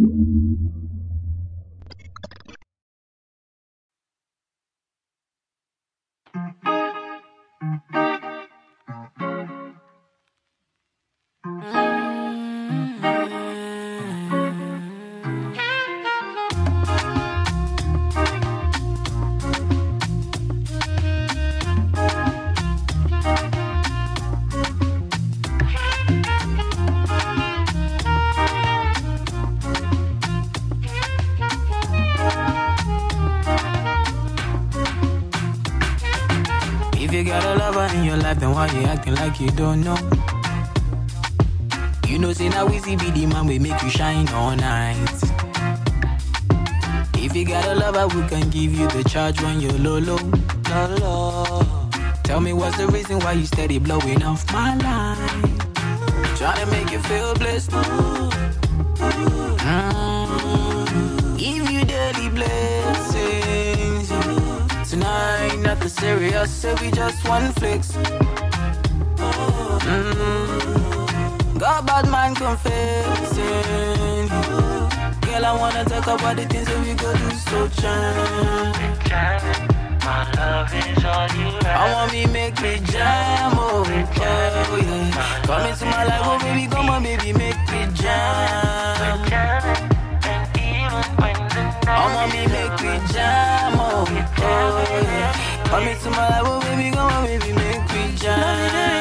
If acting like you don't know? You know, say now see be the man we make you shine all night. If you got a lover we can give you the charge when you're low, low, low, low. Tell me what's the reason why you steady blowing off my line? Trying to make you feel blessed. Mm. Give you daily blessings. Tonight, nothing serious, so we just one flicks. Mm. Got bad man confessing. Girl, I wanna talk about the things that we go do so jam. My love is all you I want me make me jam, oh, oh yeah. Come into my life, oh baby, come on, baby, make me jam. I want me make me jam, oh, oh yeah. Come into my life, oh baby, come on, baby, make me jam.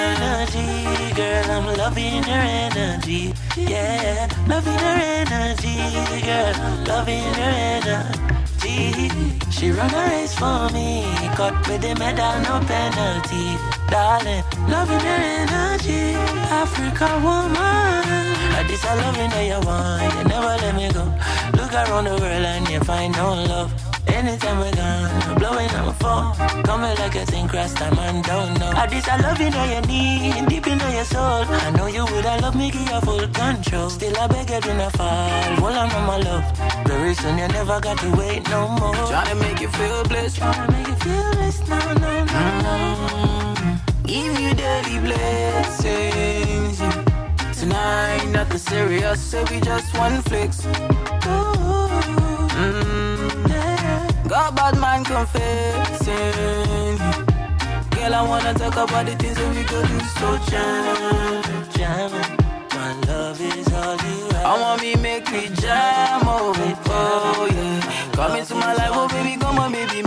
Girl, I'm loving her energy. Yeah, loving her energy, girl, loving her energy. She run a race for me, cut with the medal, no penalty. Darling, loving her energy, Africa woman. I this I loving that you want, you never let me go. Look around the world and you find no love. Anytime we're gone, blowing on my phone. Coming like a thing, cross time and don't know. I this I love you know you need, deep in your soul. I know you would I love me, give you full control. Still I beg you do not fall. Hold on, on my love. Very soon you never got to wait no more. Trying to make you feel blessed. Tryna make you feel this, no, no, no, no. Give you daily blessings. yeah. Tonight, nothing serious, so we just one flicks. Ooh, Mm. Got bad man confessing. Girl, I wanna talk about the things that we go do so jam. Jamming, my love is all you have. I want me make me jam, oh, oh yeah. Come into my life, oh baby, come on, baby,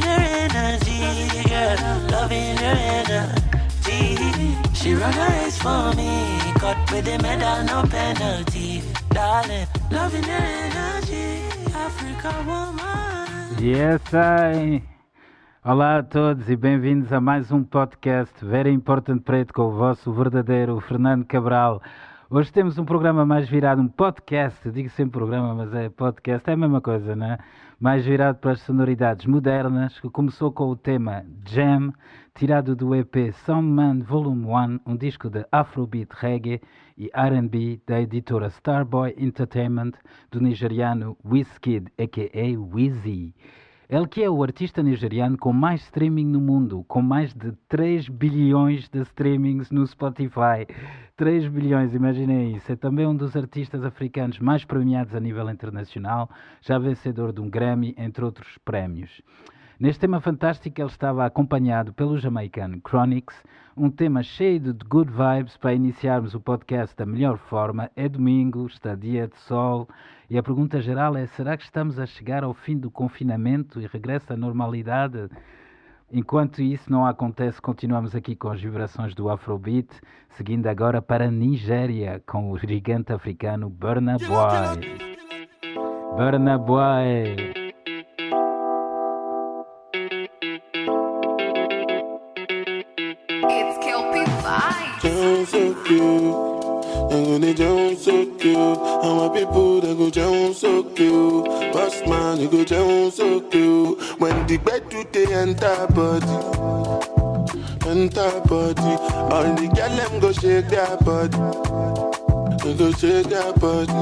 loving her energy, girl, loving her energy. She run race for me, cut with medal, no penalty. Darling, loving her energy, Africa woman. Yes, I. Olá a todos e bem-vindos a mais um podcast Very Important Preto com o vosso verdadeiro Fernando Cabral. Hoje temos um programa mais virado, um podcast, digo sempre programa, mas é podcast, é a mesma coisa, né? Mais virado para as sonoridades modernas, que começou com o tema Jam, tirado do EP Soundman Volume 1, um disco de Afrobeat Reggae e R&B da editora Starboy Entertainment do nigeriano Wizkid, a.k.a. Wizzy. Ele que é o artista nigeriano com mais streaming no mundo, com mais de 3 bilhões de streamings no Spotify. 3 bilhões, imaginem isso. É também um dos artistas africanos mais premiados a nível internacional, já vencedor de um Grammy, entre outros prémios. Neste tema fantástico, ele estava acompanhado pelo jamaicano Chronix, um tema cheio de good vibes para iniciarmos o podcast da melhor forma. É domingo, está dia de sol e a pergunta geral é: será que estamos a chegar ao fim do confinamento e regressa à normalidade? Enquanto isso não acontece, continuamos aqui com as vibrações do Afrobeat, seguindo agora para a Nigéria com o gigante africano Burna Boy. Burna Boy. It's Kelpie Vibes. So cute. I'm gonna down so cute. And my people they go down so cute. Boss man, you go down so cute. When the bed do they enter body. Enter body. All the girl them go shake their body. We go shake that body.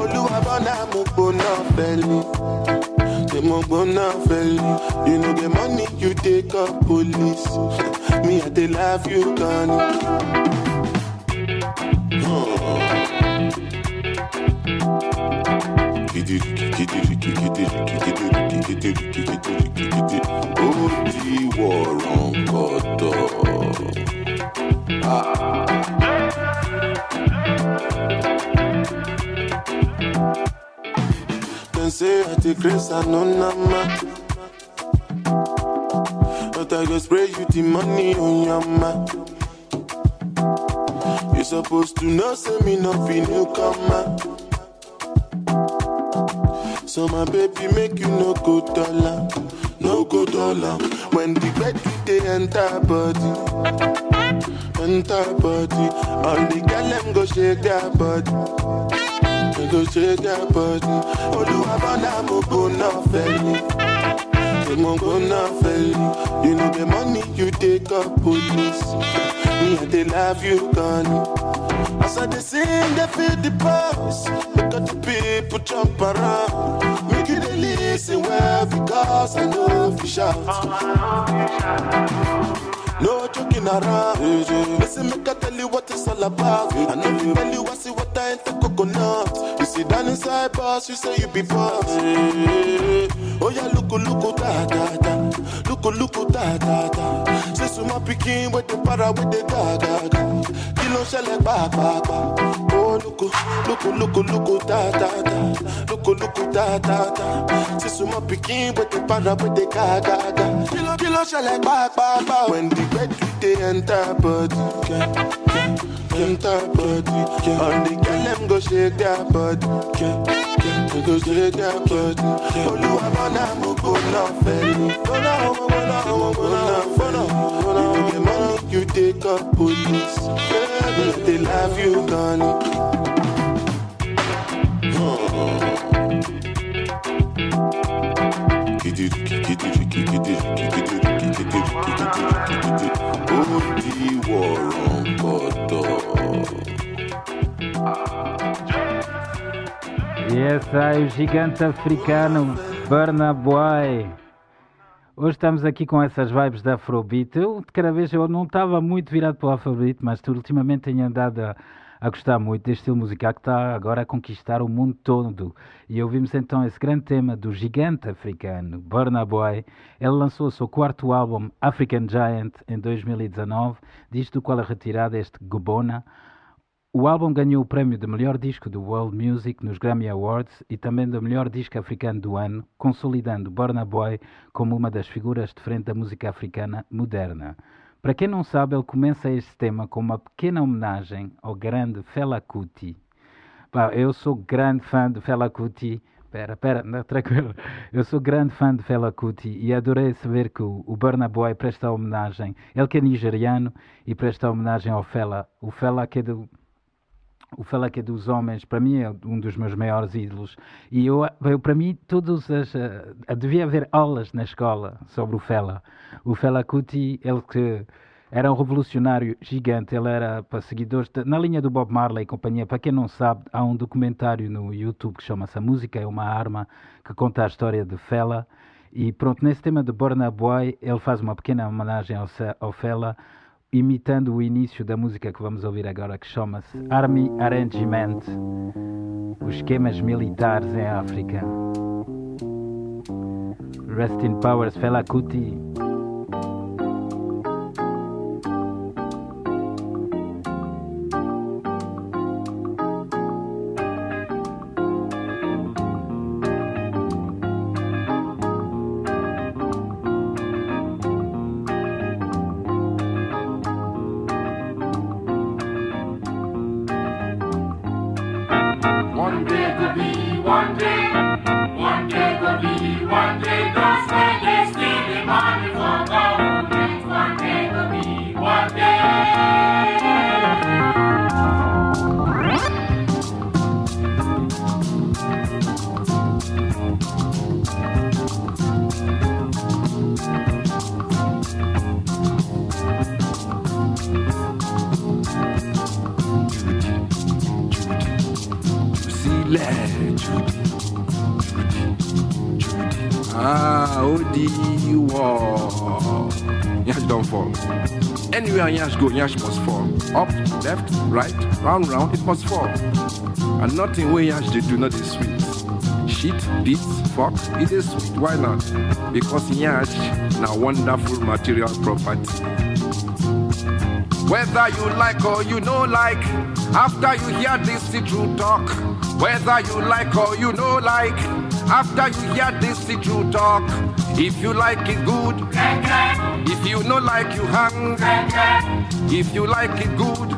Oluwa bona mo gbona feli. Say mo gbona feli. You know the money you take up police. Me I dey love you, Connie. Dey grace I no nama. But I go spray you the money on your ma. You supposed to know say me no be newcomer. So my baby make you no go dollar, no go dollar. When the bed they enter body, enter body. All the girl them go shake their body, go shake their body. Oluwa bona mo feli, say mo na feli. You know the money you take up police. Me I dey love you, Connie. As I dey sing, they feel the pulse. Look at the people jump around. Make you dey listen well because I know if you shout. No joking around. Listen, make I tell you what it's all about. I know you tell you I see what I ain't the coconut. You sit down inside boss, you say you be boss. Oh yeah, look, oh, look, oh, da da da. Look, oh, look, da da da. Say so my picking with the para with the ga ga ga. Kilo shell ba ba ba. Oh look, look, look, look, da da da. Look, look, da da da. Say so my picking with the para with the ga ga ga. Kilo, shell ba ba ba. When the bed they enter body, yeah, yeah, enter body. Yeah. All the girl them go shake their body, yeah, they go shake their body. Oluwa bona mo go na feli, bona mo go na mo go na bona. You the money you take up police, yeah, they love you, Connie. Ó hmm. Esse aí, o gigante africano Burna Boy. Hoje estamos aqui com essas vibes da Afrobeat. Eu, de cada vez, eu não estava muito virado para o Afrobeat, mas ultimamente tenho andado a, a gostar muito deste estilo musical que está agora a conquistar o mundo todo. E ouvimos então esse grande tema do gigante africano Burna Boy. Ele lançou o seu quarto álbum African Giant em 2019, disto do qual é retirado este Gobona. O álbum ganhou o prémio de melhor disco do World Music nos Grammy Awards e também do melhor disco africano do ano, consolidando Burna Boy como uma das figuras de frente da música africana moderna. Para quem não sabe, ele começa este tema com uma pequena homenagem ao grande Fela Kuti. Eu sou grande fã de Fela Kuti. Pera, pera, não, tranquilo. Eu sou grande fã de Fela Kuti e adorei saber que o, o Burna Boy presta homenagem. Ele que é nigeriano e presta homenagem ao Fela. O Fela que é do, o é dos homens, para mim é um dos meus maiores ídolos. E eu, eu para mim, todos as. Uh, devia haver aulas na escola sobre o Fela. O Fela Kuti, ele que era um revolucionário gigante, ele era para seguidores, de, na linha do Bob Marley e companhia. Para quem não sabe, há um documentário no YouTube que chama-se A Música é uma Arma, que conta a história de Fela. E pronto, nesse tema de Burna Boy, ele faz uma pequena homenagem ao, ao Fela imitando o início da música que vamos ouvir agora, que chama-se Army Arrangement, os esquemas militares em África. Rest in Powers, Fela Kuti. Odi, wow. Yash don't fall. Anywhere Yash go, Yash must fall. Up, left, right, round, round, it must fall. And nothing where Yash they do not is sweet. Shit, beats, fuck, it is sweet. Why not? Because Yash now wonderful material property. Whether you like or you no like, after you hear this see true talk. Whether you like or you no like, after you hear this see true talk. If you like it good, if you no like you hang. If you like it good,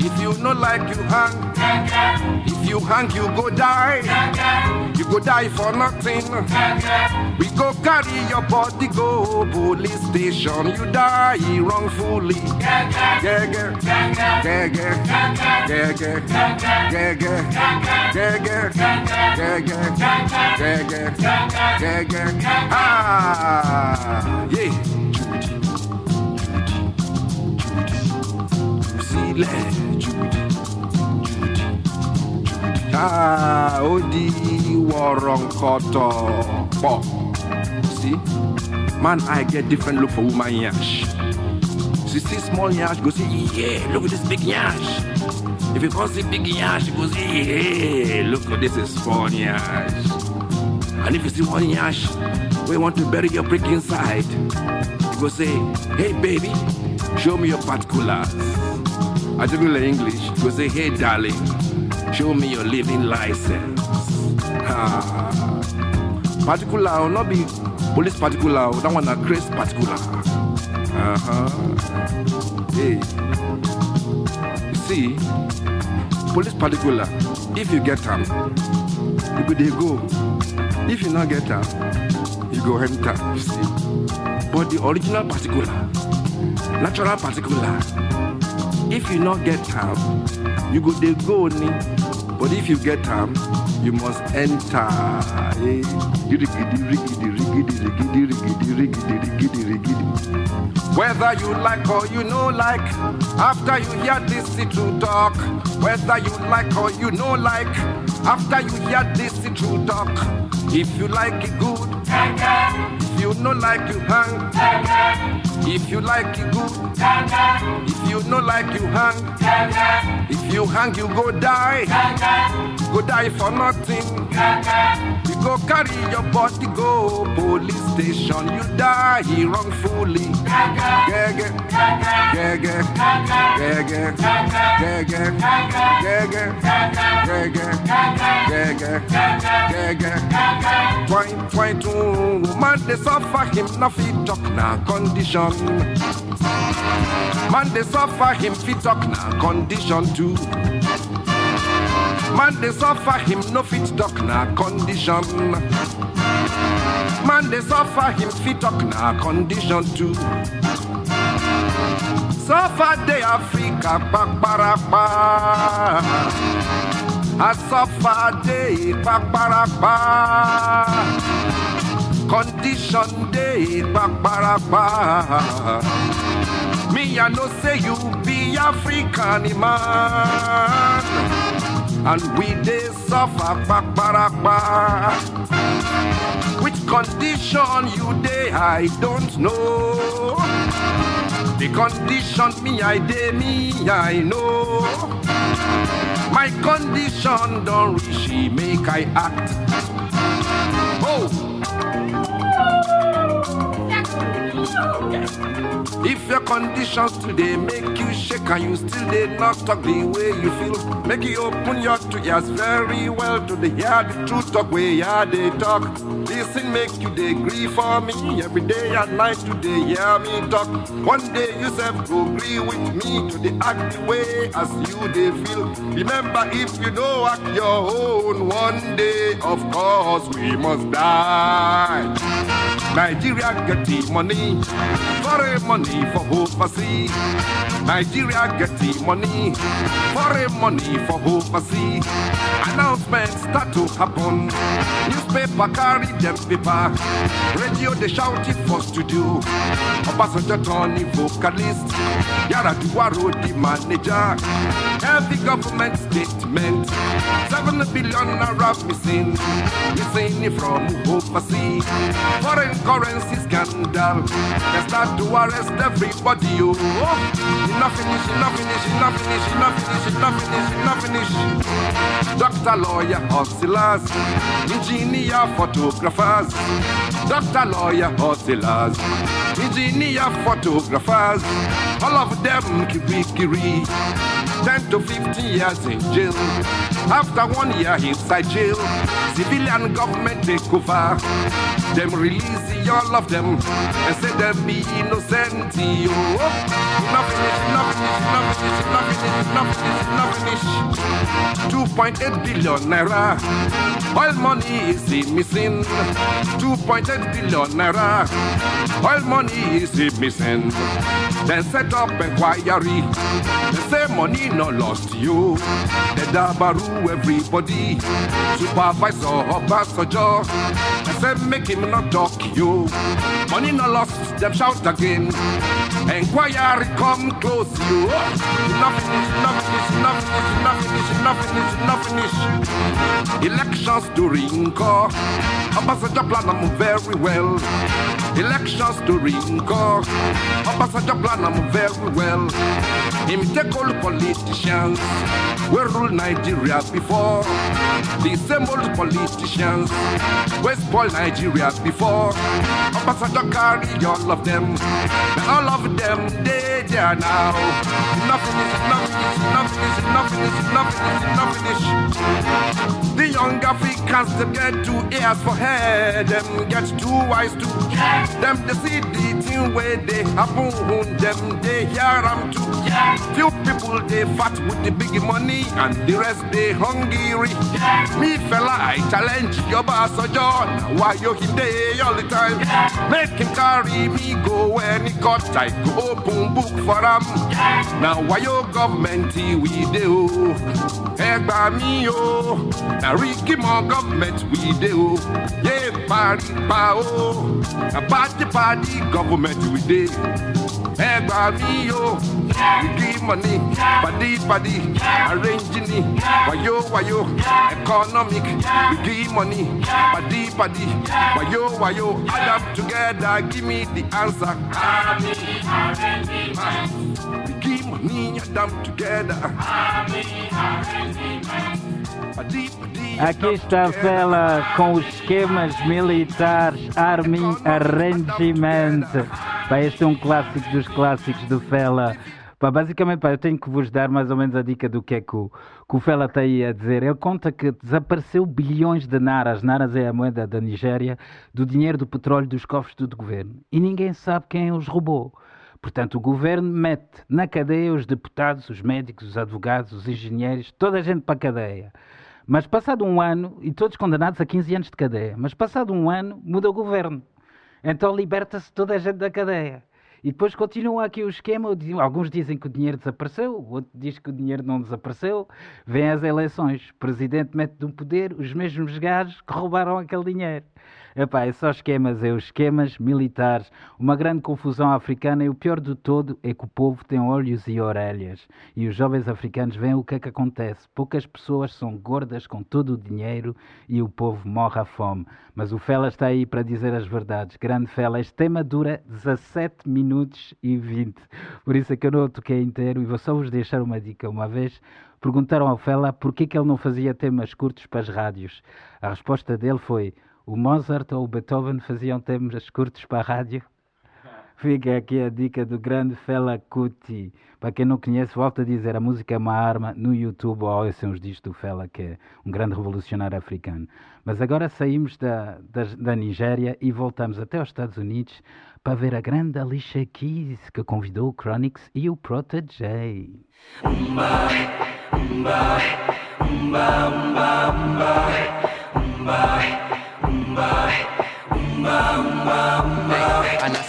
if you no like you hang. If you hang you go die, you go die for nothing. We go carry your body go police station, you die wrongfully. Yeah, yeah, yeah, yeah, yeah, yeah, yeah, yeah, yeah, yeah, yeah. Ah, yeah. Ah, Waronkoto. Bo. See, man, I get different look for woman yash. She see small yash, go say, yeah, look at this big yash. If you can't see big yash, go say, yeah, look at this is small yash. And if you see one yash, you want to bury your brick inside, you go say, hey baby, show me your particulars. I don't know English, you go say, hey darling, show me your living license. Ah. Particular will not be police particular, that one a Chris particular. Uh-huh. Hey. You see, police particular, if you get them, you go they go. If you not get them, you go enter, you see. But the original particular, natural particular, if you not get them, you go they go ni. But if you get them, you must enter. Eh? Whether you like or you no like, after you hear this true talk. Whether you like or you no like, after you hear this true talk. If you like it good, if you no like you hang. If you like it good, if you no like you hang. If you hang you go die, go die for nothing. You go carry your body go police station. You die wrongfully. Gege, gege, gege, gege, gege, gege, gege, gege. Twain, twain, two. Man, they suffer him na fit talk na condition. Man, they suffer him fit talk na condition too. Man, they suffer him, no fit talk na condition. Man, they suffer him, fit talk na condition too. Suffer de Africa, kpakparapa. I suffer de kpakparapa. Condition de kpakparapa. Me, I know say you be African man. And we they suffer kpakparapa. Which condition you dey, I don't know. The condition me I dey, me I know. My condition don't reach, make I act. Oh. If your conditions today make you shake and you still did not talk the way you feel, make you open your two ears very well to the hear the truth talk way yeah they talk. Listen, make you they agree for me every day and night today hear me talk. One day you self go agree with me to the act the way as you they feel. Remember if you don't act your own one day, of course we must die. Nigeria get money, foreign money for overseas. Nigeria get money, foreign money for overseas. Announcements start to happen. Newspaper carry them paper. Radio they shout it for studio. Obasanjo Tony vocalist. Yaradua road the manager. Heavy government statement. Seven billion naira missing. Missing from overseas. Foreign currency scandal. They start to arrest everybody. Oh, enough finish, enough finish, enough finish, enough finish, enough finish, enough finish. Doctor, lawyer, hustlers, engineer, photographers. Doctor, lawyer, hustlers, engineer, photographers. All of them kiri kiri. 10 to 15 years in jail. After one year inside jail, civilian government take over. Them release all of them and say them be innocent. Yo. Enough enough enough finish, enough finish, enough finish, enough finish. 2.8 billion naira. Oil money is missing. 2.8 billion naira. Oil money is missing. Then set up inquiry. They say money no lost you. They dabaru everybody. Supervisor Obasanjo. They say make him not talk you. Money no lost, them shout again. Inquiry come close you. Enough finish, enough finish, enough finish, enough finish, enough finish, enough finish. Elections during call. Oh. Obasanjo plan them very well. Elections call. Obasanjo plan them very well. Him take all politicians. We rule Nigeria before. The same old politicians. We spoil Nigeria before. Obasanjo carry all of them. All of them, they there now. Finish, enough finish, enough finish, enough finish, enough finish, enough finish. The young Africans, them get two ears for head, them get two eyes too. Them they see the thing where they happen, them they hear them too. Few people they fat with the big money, and the rest they hungry. Me fella, I challenge your boss or John. Why you him there all the time? Make him carry me go when he cut. I go open book for him. Now why your government we do? Egba me yo. Now Ricky more government we do. Oh. Yeah, party pa oh. A party party government we do. Egba me yo. Oh. We give money, body body, arranging it. Wayo wayo, economic. We give money, body body, wayo wayo. Add together, give me the answer. We give money, add them together. Aqui está a Fela com os esquemas militares Army Arrangement. Pá, este é um clássico dos clássicos do Fela. Basicamente, eu tenho que vos dar mais ou menos a dica do que é que o, que o Fela está aí a dizer. Ele conta que desapareceu bilhões de naras, naras é a moeda da Nigéria, do dinheiro do petróleo dos cofres do governo. E ninguém sabe quem os roubou. Portanto, o governo mete na cadeia os deputados, os médicos, os advogados, os engenheiros, toda a gente para a cadeia. Mas passado um ano, e todos condenados a 15 anos de cadeia, mas passado um ano muda o governo. Então liberta-se toda a gente da cadeia. E depois continua aqui o esquema. Alguns dizem que o dinheiro desapareceu, outro diz que o dinheiro não desapareceu. Vêm as eleições, o presidente mete no poder os mesmos gajos que roubaram aquele dinheiro. Epá, é só esquemas, é os esquemas militares, uma grande confusão africana e o pior de todo é que o povo tem olhos e orelhas e os jovens africanos veem o que é que acontece. Poucas pessoas são gordas com todo o dinheiro e o povo morre à fome. Mas o Fela está aí para dizer as verdades. Grande Fela, este tema dura 17 minutos e 20. Por isso é que eu não toquei inteiro e vou só vos deixar uma dica. Uma vez perguntaram ao Fela por que, que ele não fazia temas curtos para as rádios. A resposta dele foi o Mozart ou o Beethoven faziam temas curtos para a rádio? Fica aqui a dica do grande Fela Kuti. Para quem não conhece, volto a dizer, a música é uma arma no YouTube ou ouçam os discos do Fela, que é um grande revolucionário africano. Mas agora saímos da, da, da Nigéria e voltamos até aos Estados Unidos para ver a grande Alicia Keys, que convidou o Chronix e o Protege. Umba, umba, umba, umba,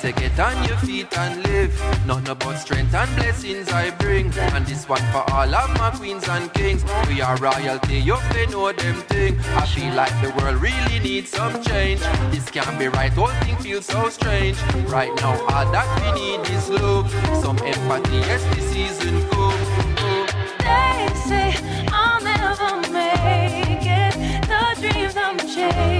say get on your feet and live. Nothing about strength and blessings I bring. And this one for all of my queens and kings. We are royalty, you they know them thing. I feel like the world really needs some change. This can't be right, whole thing feels so strange. Right now, all that we need is love. Some empathy, yes, this season come. They say I'll never make it. The dreams I'm chasing,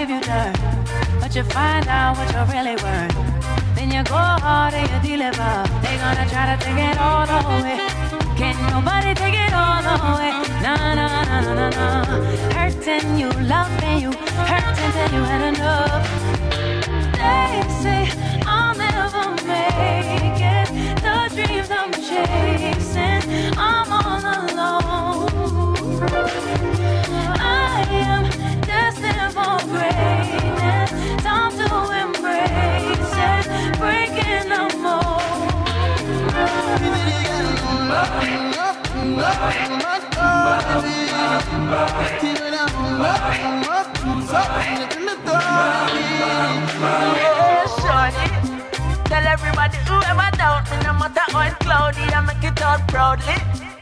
give you dirt. But you find out what you're really worth. Then you go hard and you deliver. They gonna try to take it all away. Can nobody take it all away? Nah, nah, nah, nah, nah, nah. Hurting you, loving you, hurting till you had enough. They say I'll never make it. The dreams I'm chasing, I'm all alone. Tell everybody whoever doubt me, no matter how cloudy, I make it out proudly.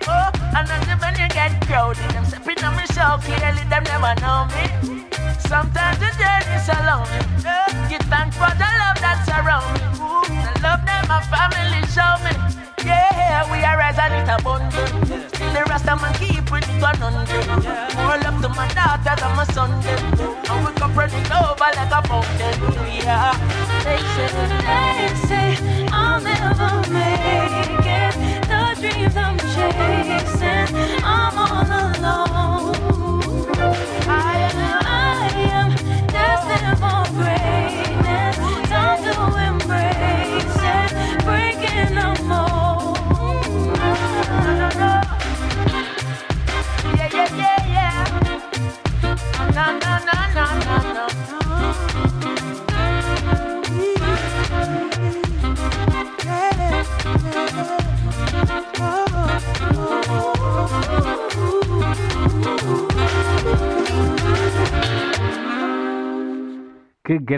Oh, and then when you get crowded, them stepping on me show clearly, them never know me. Sometimes the journey's so lonely. Uh, give thanks for the love that's around me. Ooh, the love that my family show me. Yeah, we are rising it abundant. The rest of my keep with it 100. More love to my daughters and my son. And we can spread over like a fountain. Yeah, they say. They say I'll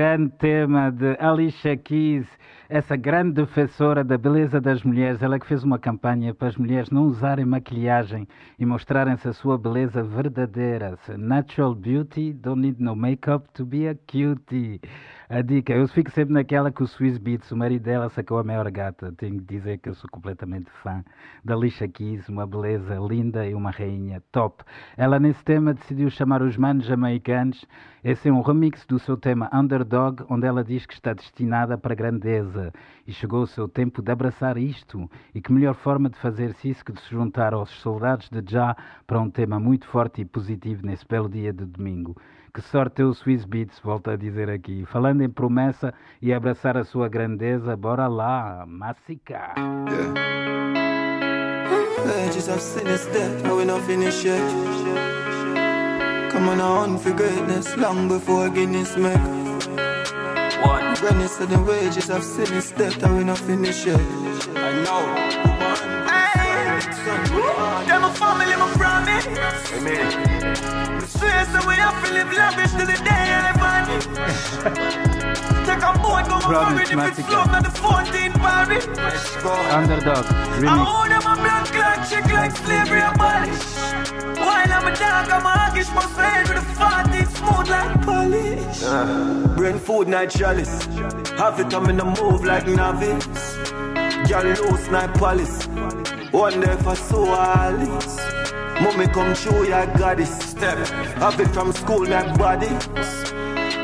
grande tema de Alicia Keys, essa grande defensora da beleza das mulheres. Ela que fez uma campanha para as mulheres não usarem maquilhagem e mostrarem-se a sua beleza verdadeira. Natural beauty, don't need no makeup to be a cutie. A dica, eu fico sempre naquela que o Swiss Beats, o marido dela, sacou a maior gata. Tenho que dizer que eu sou completamente fã da Alicia Keys, uma beleza linda e uma rainha top. Ela nesse tema decidiu chamar os manos jamaicanos. Esse é um remix do seu tema Underdog, onde ela diz que está destinada para a grandeza. E chegou o seu tempo de abraçar isto. E que melhor forma de fazer-se isso que de se juntar aos soldados de Já para um tema muito forte e positivo nesse belo dia de domingo. Que sorte ter o Swiss Beats, volto a dizer aqui. Falando em promessa e abraçar a sua grandeza, bora lá, massicar. Pages of sin is dead, but we not finish yet. Come on, on for greatness, long before Guinness make. One. Granny said the wages of sin is dead, and we not finish yet. I know. Them a family, my promise. Amen. Swear so we have to live lavish till the day I vanish. Take a boat, go Promise, for it if it's Matica. flown on the 14 Paris. Underdog, I remix. own them a blood clot chick like slavery abolish. While I'm a dog, I'm a hoggish, my head with a 14 smooth like polish. Ah. Brain food, night chalice. Have it, I'm in a move like novice. Girl, loose, night palace. One day for so Alice. Mommy come show ya goddess. Step. Have it from school, my body.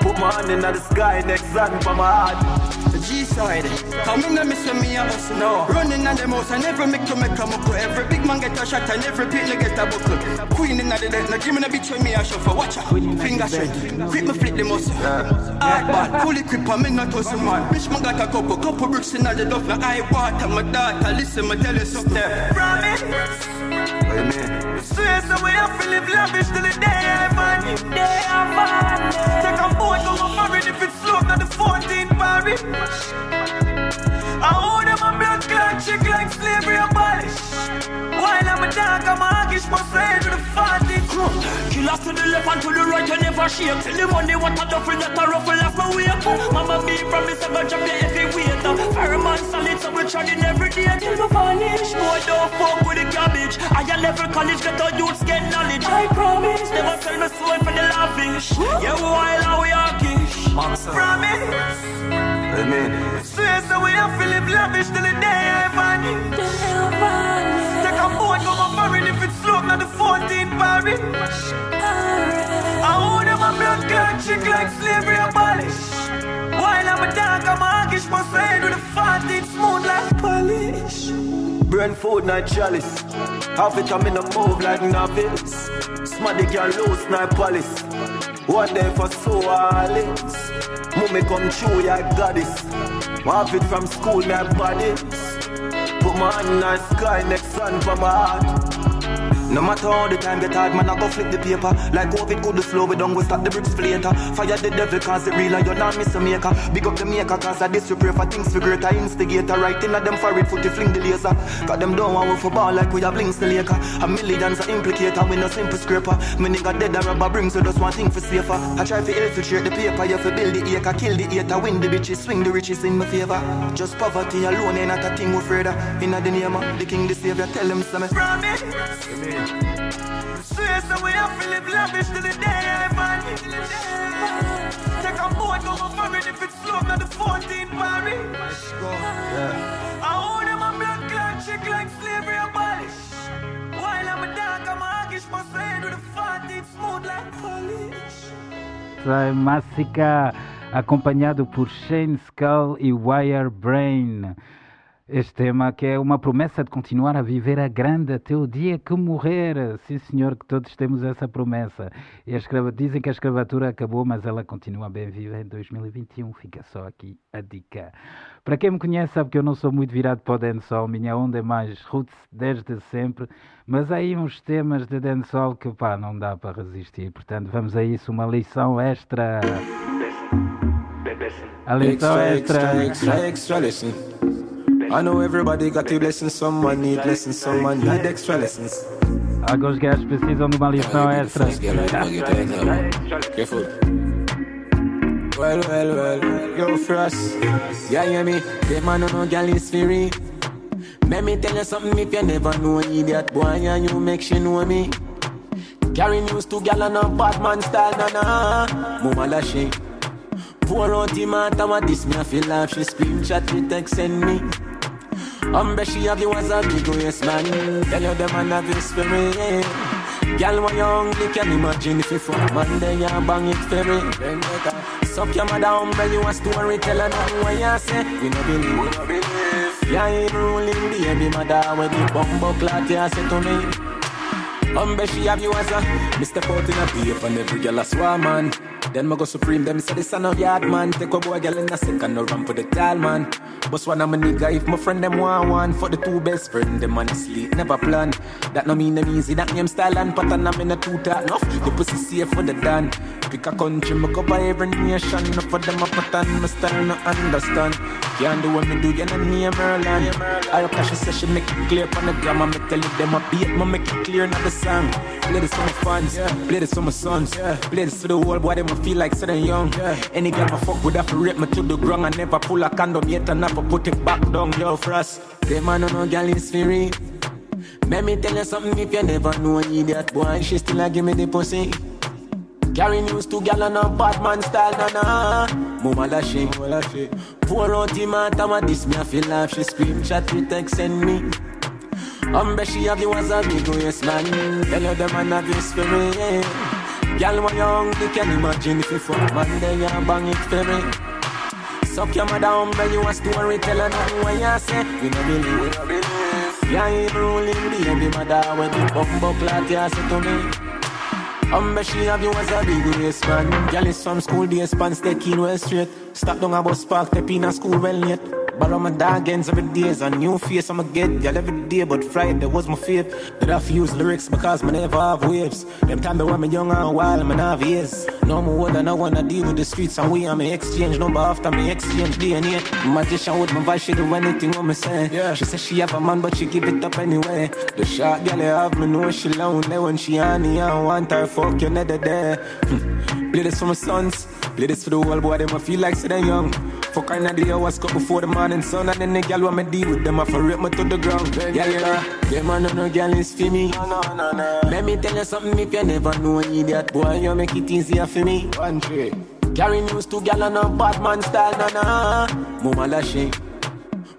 Put my hand in the sky, hand for my heart. The G side, come in and miss me a hustle. No. Running on the mouse and never make to make a muckle. Every big man get a shot and every pitney get a buckle. Queen in the dead, now give me a bitch when me a shuffle. Watch out, finger straight. Quick me flip the muscle. Hard ball, fully grip me not hustle man. Bitch man got a couple, couple bricks in the duff. Now I water my daughter, listen, me tell you something. Promise. Swear so we have to live lavish till the day I'm money. Day I'm money. Take a boat to my married if it's slow, not the 14th party. I hold them a blood clot chick like slavery abolished. While I'm a dark, I'm a haggish, my friend. Last to the left and to the right, you never shake. Till the money what a duffel that a ruffle off my wake. Mama be promise I got drop the heavy weight. Fireman solid, so we charging every day till we vanish. Boy, don't fuck with the cabbage. I a level college, get our youths get knowledge. I promise, never sell my soul for the lavish. Yeah, while we are kish. Promise. Amen. Swear so we have to live lavish till the day I vanish. Take a boat, go my foreign if it's slow, not the 14 Paris. A blood clot chick like slavery abolish. While I'm a dog, I'm a hoggish, must head with a 14 smooth like polish. Brain food, not chalice. Half it I'm in a move like novice. Smaddy girl loose, not police. One day for so Alice. Mummy come true, yeah, goddess. Half it from school, not bodies. Put my hand in the sky, next sun for my heart. No matter how the time get hard, man, I go flip the paper. Like COVID could the slow, we don't go stop the bricks for later. Fire the devil, cause it real, and you're not miss a maker. Big up the maker, cause I this you pray for things for greater instigator. Right in at them for it, footy fling the laser. Cause them don't want for ball like we have links the laker. A millions are implicator, we no simple scraper. Me nigga dead, a rubber brings, so just one thing for safer. I try to infiltrate the paper, you for build the acre, kill the hater, win the bitches, swing the riches in my favor. Just poverty alone ain't not a thing we're afraid of. In the name of the king, the savior, tell him something. Promise. Swear so we have to live lavish till the day I vanish. Take a boat, go my foreign if it's slow, not the 14 Paris. I own them a blood clot chick like slavery abolish. While I'm a dog, I'm a hoggish, must head with a 14 smooth like polish. Sai Massacre, acompanhado por Shane Skull e Wire Brain. Este tema que é uma promessa de continuar a viver a grande até o dia que morrer. Sim, senhor, que todos temos essa promessa. E a escrava... Dizem que a escravatura acabou, mas ela continua bem viva em 2021. Fica só aqui a dica. Para quem me conhece sabe que eu não sou muito virado para o dancehall. Minha onda é mais roots desde sempre. Mas há aí uns temas de dancehall que pá, não dá para resistir. Portanto, vamos a isso. Uma lição extra. A lição Extra, extra. extra, extra, extra. I know everybody got a blessing, someone need lessons, someone need extra lessons. Alguns gajos precisam de uma lição extra. Careful. Well, well, well, yo, Frost. Yeah, hear me? The man no no gal is free. Let me tell you something if you never know an idiot boy and you make she know me. Carry news to gal and a bad man style, na na. Mama la she. Pour out the matter what this me I feel like she screenshot she text send me. Umbre she have you as a big waist man. Tell you the man have his spirit. Girl, when you're hungry, can imagine if you fuck man, then you bang it for me. Suck your mother umbre, you a story, tell her nothing what you say. We no believe, we no believe. Yeah, ain't ruling baby mother when the bumbo clot you say to me. Umbre she have you as a Mr. Out in a beef and every girl a swarm man. Then me go supreme them say this a no yard man. Take a boy girl in a second no run for the tall man. But one of my nigga if my friend them want one for the two best friend them on sleep never plan. That no mean them easy. That name style and pattern I'm in a two talk enough. The pussy safe for the dan. Pick a country me cover every nation. Enough for them a pattern my style no understand. Can't do what me do you no name Merlin. I'll cash say she make it clear on the grammar. Me tell it them a beat me make it clear not the song. Play this for my fans, play this for my sons, play this for the world boy them a feel like sitting young. Any girl my fuck would have to rape me to the ground. I never pull a condom yet and never put it back down. Yo, frost. Them man no no girl is free. Let me tell you something if you never know an idiot boy, she still a give me the pussy. Carry news to gal on a bad man style, na na. Mama la she, pour out the matter what this me I feel like she scream, chat, she text send me. Umbre she have you as a big waist man. Tell you the man have his spirit. When young, you hungry can imagine if you fuck man then you bang it for me. Suck your mother umbre you a story tell her nothing what you say. We no believe, we no believe. Yeah, ain't ruling baby mother when the bumbo clot you say to me. Umbre she have you as a big waist man. Girl is from school days pants stay keen well straight. Stop down a bus park step in a school well late. Borrow my dog ends every day is a new face I'ma get. Girl every day, but Friday was my faith. That I use lyrics because I never have waves. Them time they want me young and wild, I'm have years. No more than I wanna deal with the streets and we and me exchange number after me exchange DNA. Magician with my voice, she do anything what me say. Yeah. She say she have a man, but she give it up anyway. The short girl have me know she lonely when she honey I want her fuck you never there. Hmm. Play this for my sons, play this for the world boy, them I feel like they young. Fuck kind of day I was cut before the morning sun And then the girl want me deal with them I for rape me to the ground. Yeah, yeah, them man no no girl is for me. No, no, no. no. Let me tell you something if you never know an idiot Boy, you make it easier for me. One tree Carry news to girl on a bad man style, na na Mama lashing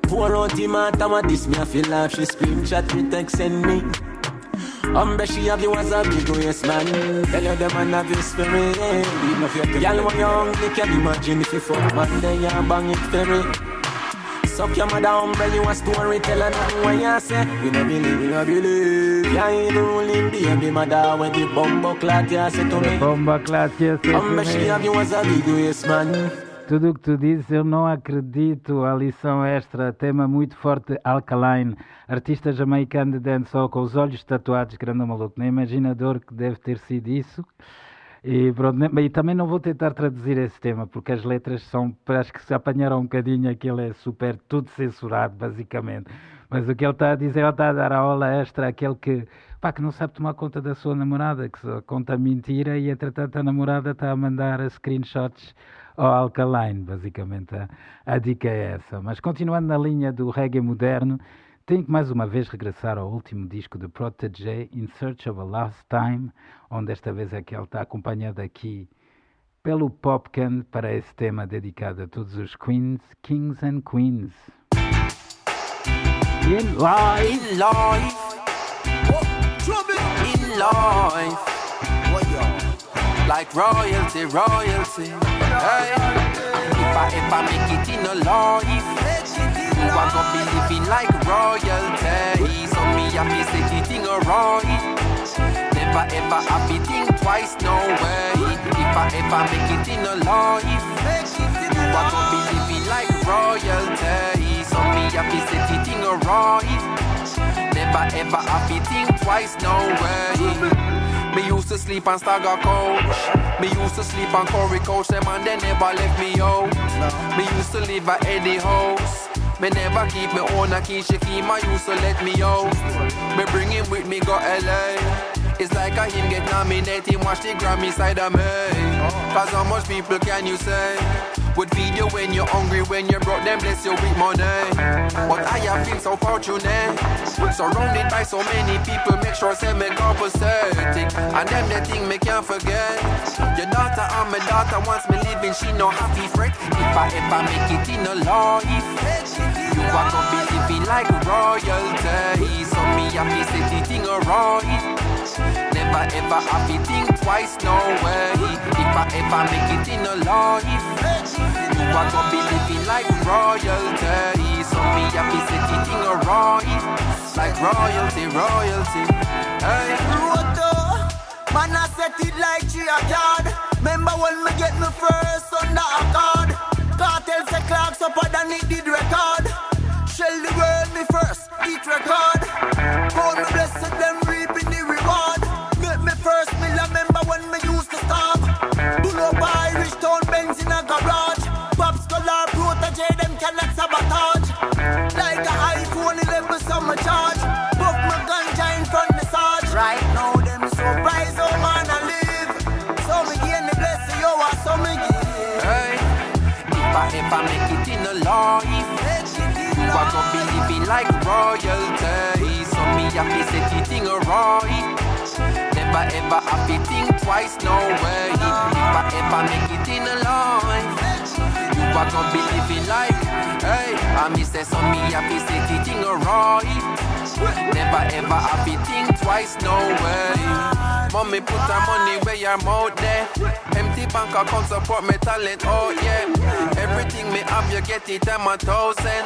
Pour out him out, I'm a this me I feel like She scream, chat, me text, send me Umbre she have you as a big waist man. Tell you the man have your spirit Even if you're young or young You can imagine if you fuck man Then you bang it ferry Suck your mother umbre you a story Tell her nothing what you say We no believe, we no believe. You ain't the ruling baby mother When the bumbo clot you say to me. Bomba clot you say to Umbre she have you as a big waist man Tudo o que tu dizes, eu não acredito. A lição extra, tema muito forte, Alkaline, artista jamaicano de dancehall com os olhos tatuados, grande maluco. Nem imaginador que deve ter sido isso. E, pronto, e também não vou tentar traduzir esse tema, porque as letras são, acho que se apanharam um bocadinho, aquilo é super, tudo censurado, basicamente. Mas o que ele está a dizer, ele está a dar a aula extra àquele que, pá, que não sabe tomar conta da sua namorada, que só conta mentira e, entretanto, a namorada está a mandar screenshots ao Alkaline, basicamente. A, a dica é essa. Mas continuando na linha do reggae moderno, tenho que mais uma vez regressar ao último disco de Protege, In Search of a Last Time, onde esta vez é que ele está acompanhado aqui pelo Popcan para esse tema dedicado a todos os Queens, Kings and Queens. In life. In life. In life. Like royalty, royalty. Hey. If I ever make it in a life, you are gonna be living like royalty. So me happy set it a right. Never ever happy think twice, no way. If I ever make it in a life, you are gonna be living like royalty. So me happy set it a right. Never ever happy think twice, no way. Me used to sleep on Stagger Coach. Me used to sleep on Corey Coach. Them and they never left me out. Me used to live at Eddie House. Me never keep me own a key. She keep my used to let me out. Me bring him with me go LA. It's like a him get nominated, watch the Grammy side of me. Cause how much people can you say? Would feed you when you're hungry, when you're broke, then bless you with money. But I have been so fortunate, surrounded by so many people, make sure say me compensating. And them the thing me can't forget. Your daughter and my daughter wants me living, she no happy fret. If I ever make it in a life, you are gonna be living like royalty. So me happy set it in a Never ever happy think twice, no way. If I ever make it in a life, you are gonna be living like royalty. So me happy set it in a right, like royalty, royalty. Hey. Roto, man I set it like G a. Remember when me get me first under a card? Cartel say clocks up than it did record. Shell the world me first, eat record. Call me blessed them reaping No town Benz in a garage. Protoje them cannot sabotage. Like a iPhone 11 summer charge. My ganja in front the sarge. Right now them surprise oh man I live. So me gain the blessing yo I so me give. Hey, if I ever make it in a life, you are gonna be living like royalty. So me happy set it in a right. Never ever happy think twice, no way. If I ever make it in a life, you are gonna be living like, hey. I miss say so me happy set it in a right. Never ever happy think twice, no way. Mommy put her money where your mouth there. Empty bank account support me talent, oh yeah. Everything me have, you get it, I'm a thousand.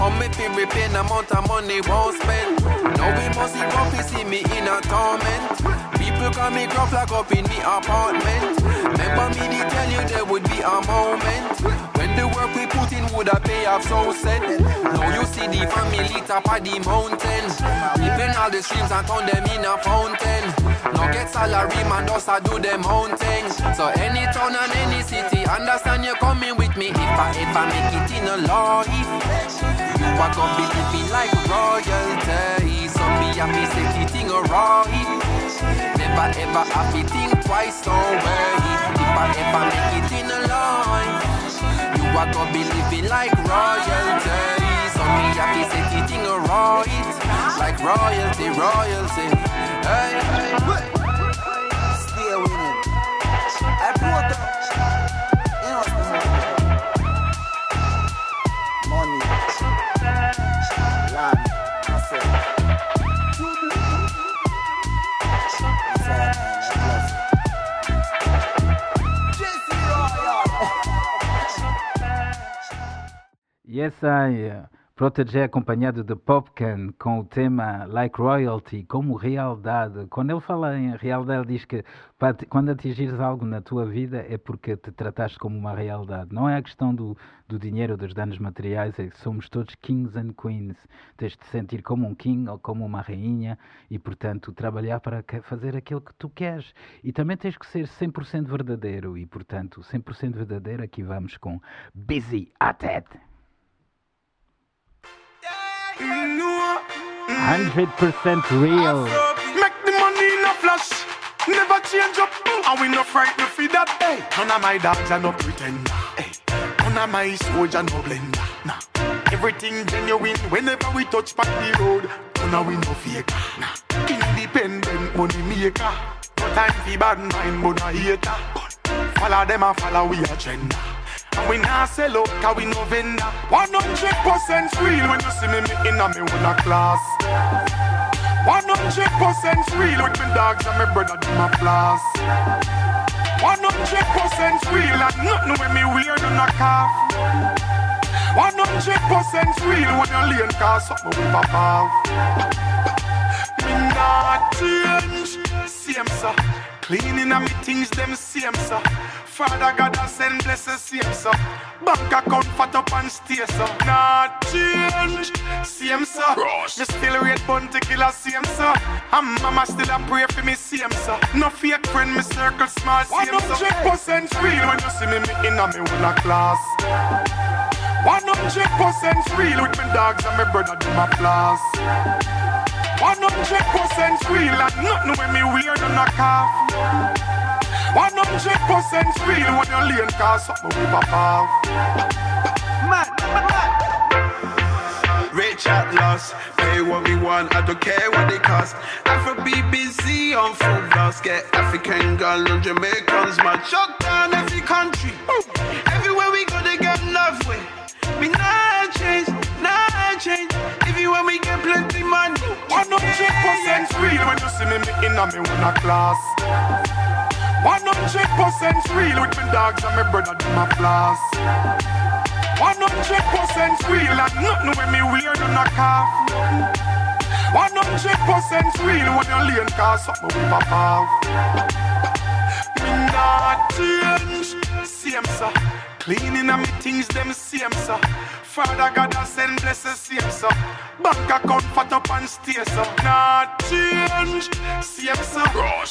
On me feel repay amount of money won't spend. Now we must see see me in a torment. People call me gruff like up in me apartment. Remember me, they tell you there would be a moment. When the work we put in would have pay off so said. Now you see the family top of the mountain. Even all the streams and turn them in a fountain. Now get salary man just a do them own things. So any town and any city, understand you're coming with me. If I ever make it in a life, you are gonna be living like royalty. So me set it in a right. Never ever have to think twice, don't worry. If I ever make it in a life, you are gonna be living like royalty. So me happy set it in a right. Like royalty, royalty. Hey, hey. Stay winning. I brought up. Yes, I. É acompanhado de Popcan com o tema Like Royalty, como realidade. Quando ele fala em realidade, diz que quando atingires algo na tua vida é porque te trataste como uma realidade. Não é a questão do, do dinheiro, dos danos materiais, é que somos todos kings and queens. Tens de te sentir como um king ou como uma rainha e, portanto, trabalhar para fazer aquilo que tu queres. E também tens que ser 100% verdadeiro e, portanto, 100% verdadeiro. Aqui vamos com Busy at 100% real. Make the money in a flash. Never change up. And we no frightened for that. Hey, none of my dogs are no pretender. Hey, none of my soldier no blender. Nah, everything genuine whenever we touch by the road. None of we no fake. Nah, independent money maker. No time for bad mind, but no hater. Follow them and follow we agenda. And we not sell out, cause we no vendor. 100% real when you see me, me in a me one class. 100% real with my dogs and my brother do my flaws. 100% real and nothing when me wear do not cough. 100% real when you lean cause something we pop off. Me not change, same sir. Cleaning and me things them same sir. Father God I send blessings same sir. Bank account fat up and stay sir. Not change, same sir. Me still rate bounty killer same sir. And mama still a pray for me same sir. No fake friend me circle small same sir. 100% real when you see me me in a me one class. 100% real with my dogs and my brother do my flaws. 100% real and nothing when me wear do not cough. 100% real when you lean cause something we pop off. Rich at loss, pay what we want, I don't care what they cost. Afro BBC on full blast, get African girl and Jamaicans, man. Shut down every country, everywhere we go, they get love with. We not change, not change. Everywhere we get plenty money. 100% real when you see me, me in a me one class. 100% real with my dogs and my brother do my flaws. 100% real and nothing when me wear do not cough. 100% real when you lean cause something we pop off. Me not change, same sir. Cleaning and me things them same so. Father God I send blessings same sir. Bank account fat up and stay so. Not change, same sir.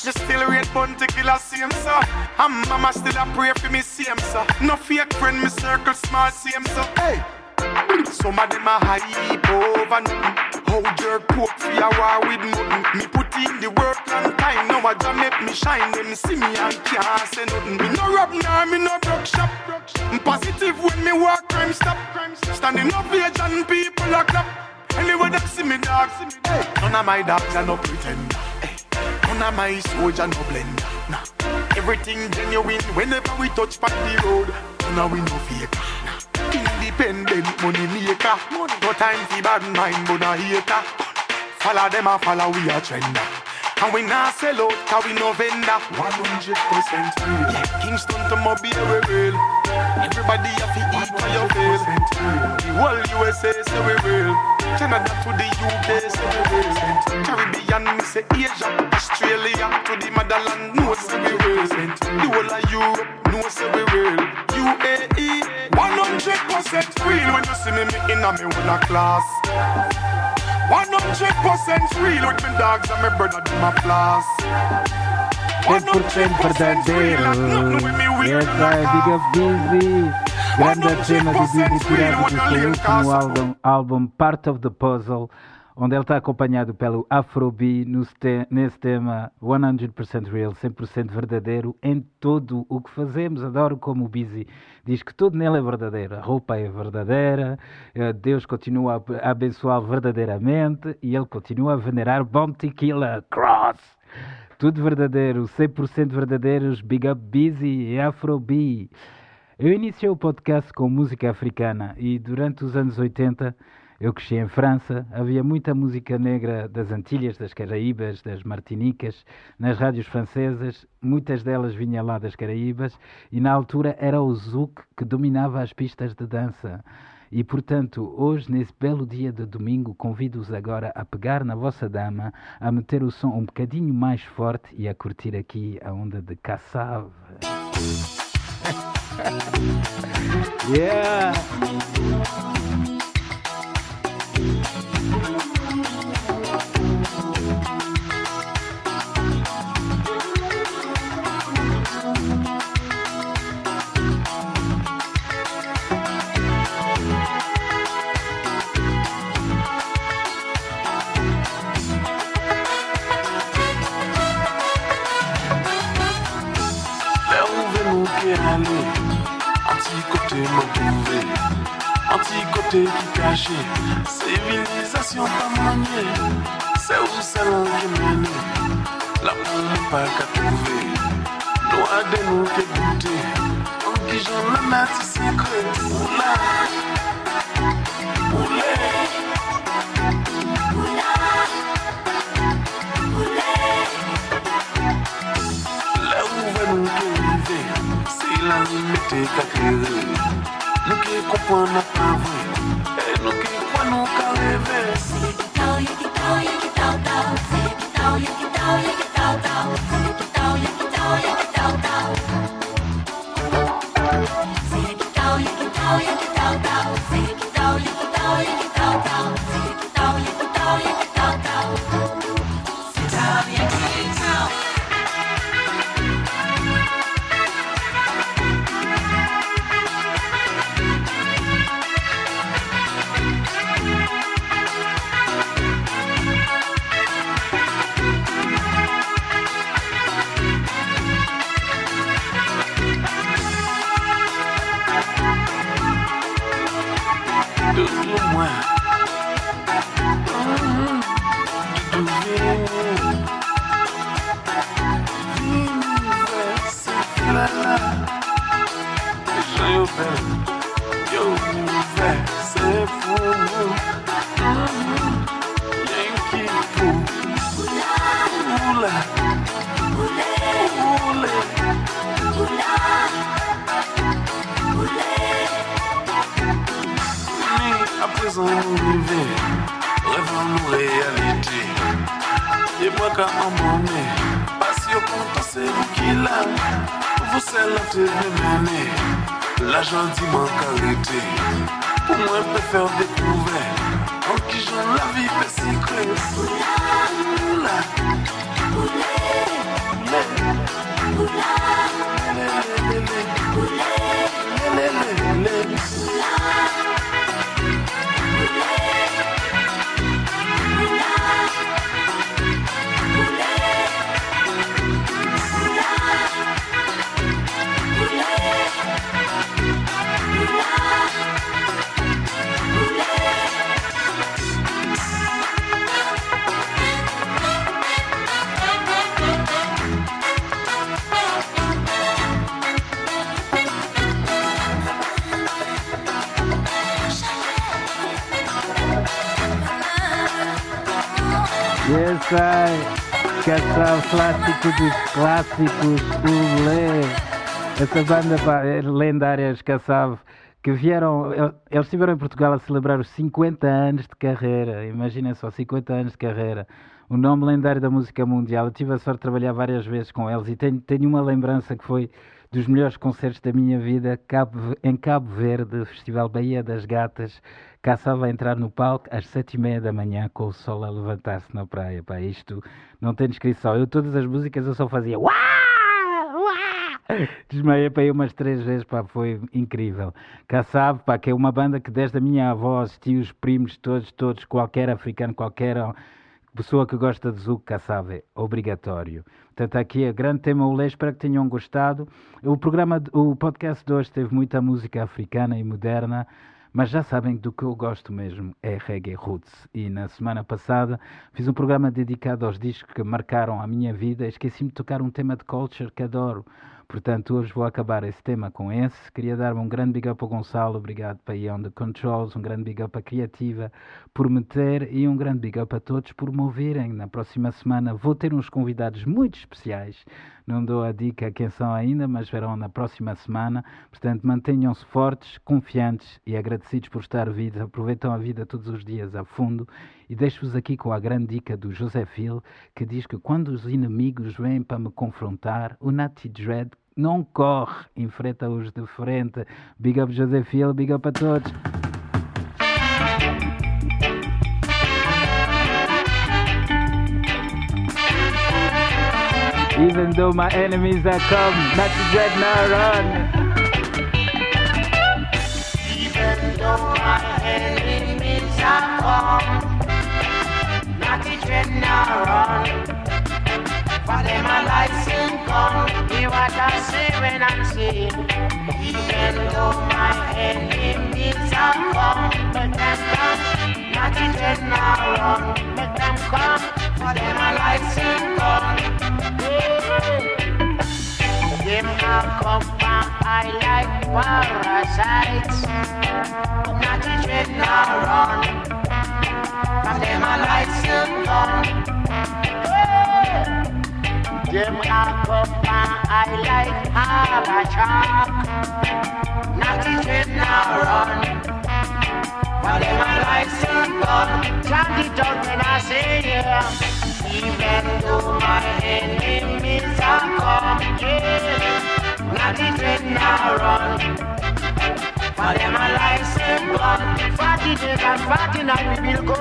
Me still rate bounty killer same sir. And mama still a pray for me same so. No fake friend me circle small same so. Hey. Some of them a hype over nothing. How jerk poke for a war with nothing. Me put in the work long time. Now I just make me shine. Them see me and can't say nothing. Me no rob now, me no broke shop. I'm positive when me walk crime stop. Standing up here and people are clap. Anyway, them see me dog. Hey, none of my dogs are no pretender. Hey, none of my soldier no blender. Nah, everything genuine whenever we touch by the road. Of we no fake. Nah. Independent money maker. No time for bad mind, but a hater. Follow them and follow we a trender. And we not sell out, cause we no vendor. 100% real. Yeah, Kingston to Mobile, we real. Everybody have to eat for your fail. The whole USA say we real. Canada to the UK say we real. Caribbean, me say Asia. Australia to the motherland, no say we real. The whole of Europe, no say we real. UAE, 100% real when you see me, me in a me with a class. 100% real with me dogs and me brother do my floss. 100% verdadeiro. Essa é Big Up Busy. Grande tema de Busy tirado do seu último álbum, álbum Part of the Puzzle, onde ele está acompanhado pelo Afrobeat nesse tema 100% real, 100% verdadeiro em tudo o que fazemos. Adoro como o Busy diz que tudo nele é verdadeiro. A roupa é verdadeira, eh, Deus continua a abençoar verdadeiramente e ele continua a venerar Bounty Killer Cross. Tudo verdadeiro, 100% verdadeiros, Big Up Busy e Afrobeat. Eu iniciei o podcast com música africana e durante os anos 80 eu cresci em França, havia muita música negra das Antilhas, das Caraíbas, das Martinicas, nas rádios francesas, muitas delas vinham lá das Caraíbas, e na altura era o zouk que dominava as pistas de dança. E portanto, hoje, nesse belo dia de domingo, convido-os agora a pegar na vossa dama, a meter o som um bocadinho mais forte e a curtir aqui a onda de caçave. yeah! Anti-côté Anti-côté qui caché Civilisation pas maniée C'est où c'est qui mène L'amour n'est pas qu'à trouver. Nous à des nous qui goûter. En qui j'en ai mettre secret Oula la limite créer Nou ki kompon nou pa vwe E kwa nou ka Se ki ye ki ye ki tau Se ki ye ki ye ki oula, Caçar clássico dos clássicos, o Lé. Essa banda é lendária, os Caçave, que vieram, el- eles estiveram em Portugal a celebrar os 50 anos de carreira. Imaginem só, 50 anos de carreira. um nome lendário da música mundial. Eu tive a sorte de trabalhar várias vezes com eles e tenho, tenho uma lembrança que foi dos melhores concertos da minha vida em Cabo Verde, Festival Bahia das Gatas. Caçava a entrar no palco às sete e meia da manhã com o sol a levantar-se na praia. Pá, isto não tem descrição. Eu todas as músicas eu só fazia uau, uau! Desmaiei para aí umas três vezes, pá, foi incrível. Caçava, pá, que é uma banda que desde a minha avó, tios, primos, todos, todos, qualquer africano, qualquer pessoa que gosta de Caçava é obrigatório. Portanto, aqui é grande tema o espero que tenham gostado. O programa, o podcast de hoje teve muita música africana e moderna, mas já sabem do que eu gosto mesmo é reggae roots. E na semana passada fiz um programa dedicado aos discos que marcaram a minha vida. Esqueci-me de tocar um tema de culture que adoro. Portanto, hoje vou acabar esse tema com esse. Queria dar-me um grande big up ao Gonçalo, obrigado para Ion the Controls, um grande big up à Criativa por me ter e um grande big up a todos por me ouvirem. Na próxima semana vou ter uns convidados muito especiais. Não dou a dica quem são ainda, mas verão na próxima semana. Portanto, mantenham-se fortes, confiantes e agradecidos por estar vivos. Aproveitam a vida todos os dias a fundo. E deixo-vos aqui com a grande dica do José Phil, que diz que quando os inimigos vêm para me confrontar, o Natty Dread não corre, enfrenta-os de frente. Big up José Phil, big up a todos. Even though my enemies are come, not to dread nor run. Even though my enemies are come, not dread nor run. For them a license come, hear what I say when I'm saying. Even though my enemies are come, let them come, not to dread nor run. Let them come, for them a license come. Them a come from I like parasites Not to dread nor run From them a Them a come I like harbor shark Not to dread nor run. From them a license gun. Chant it out when I say yeah. Even though my enemies are come, yeah, not the dread nor run. For them a license gun, forty days and forty nights we will go.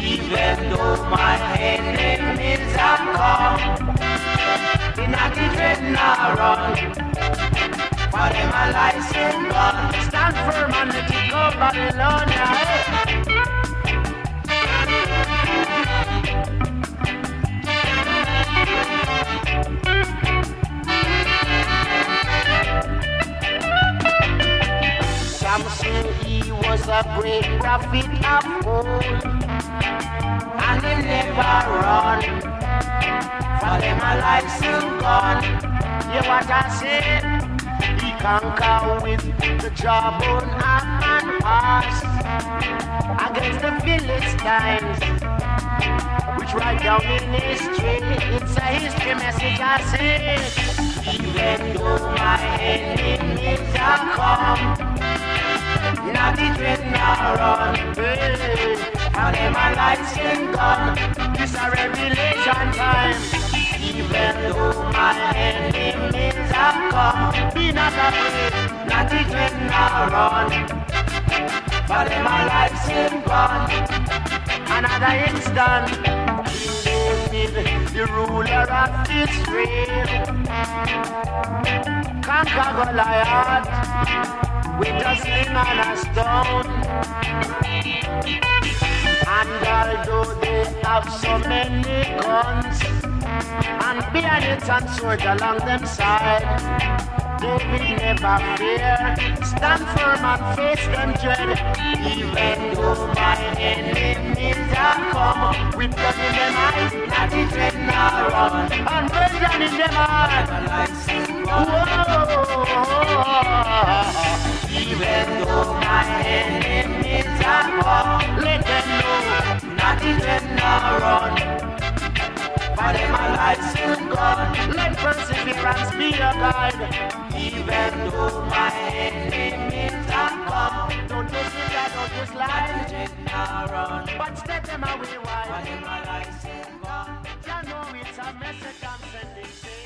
Even though my enemies are come, not the dread nor run. For them a license gun, stand firm and let it go Babylonia. Hey. Say he was a great prophet of old, and he never run. For them a life soon gone. Hear what I say? He conquer with the jawbone and horse against the Philistines, which right down in history, it's a history message I say. Even though my enemies are come, not the dread nor run. Hey, for them a lights in gun, this a revelation time. Even though my enemies are come, be not afraid, not the dread nor run. For them a lights in gun, another instant. The ruler of Israel, conquer Goliath with a sling and a stone. And although they have so many guns and bayonets and swords along them side, David never fear. Stand firm and face them dread. Even though my enemies are come with blood in them eyes, not dread nor run. And rebellion in them heart. Even though my enemies are come, let them know, not dread nor run. For them a life soon gone. Let perseverance be your guide. Even though my enemies are come, don't you sit there, don't you slide. But step them away wide. For them a life soon gone. a message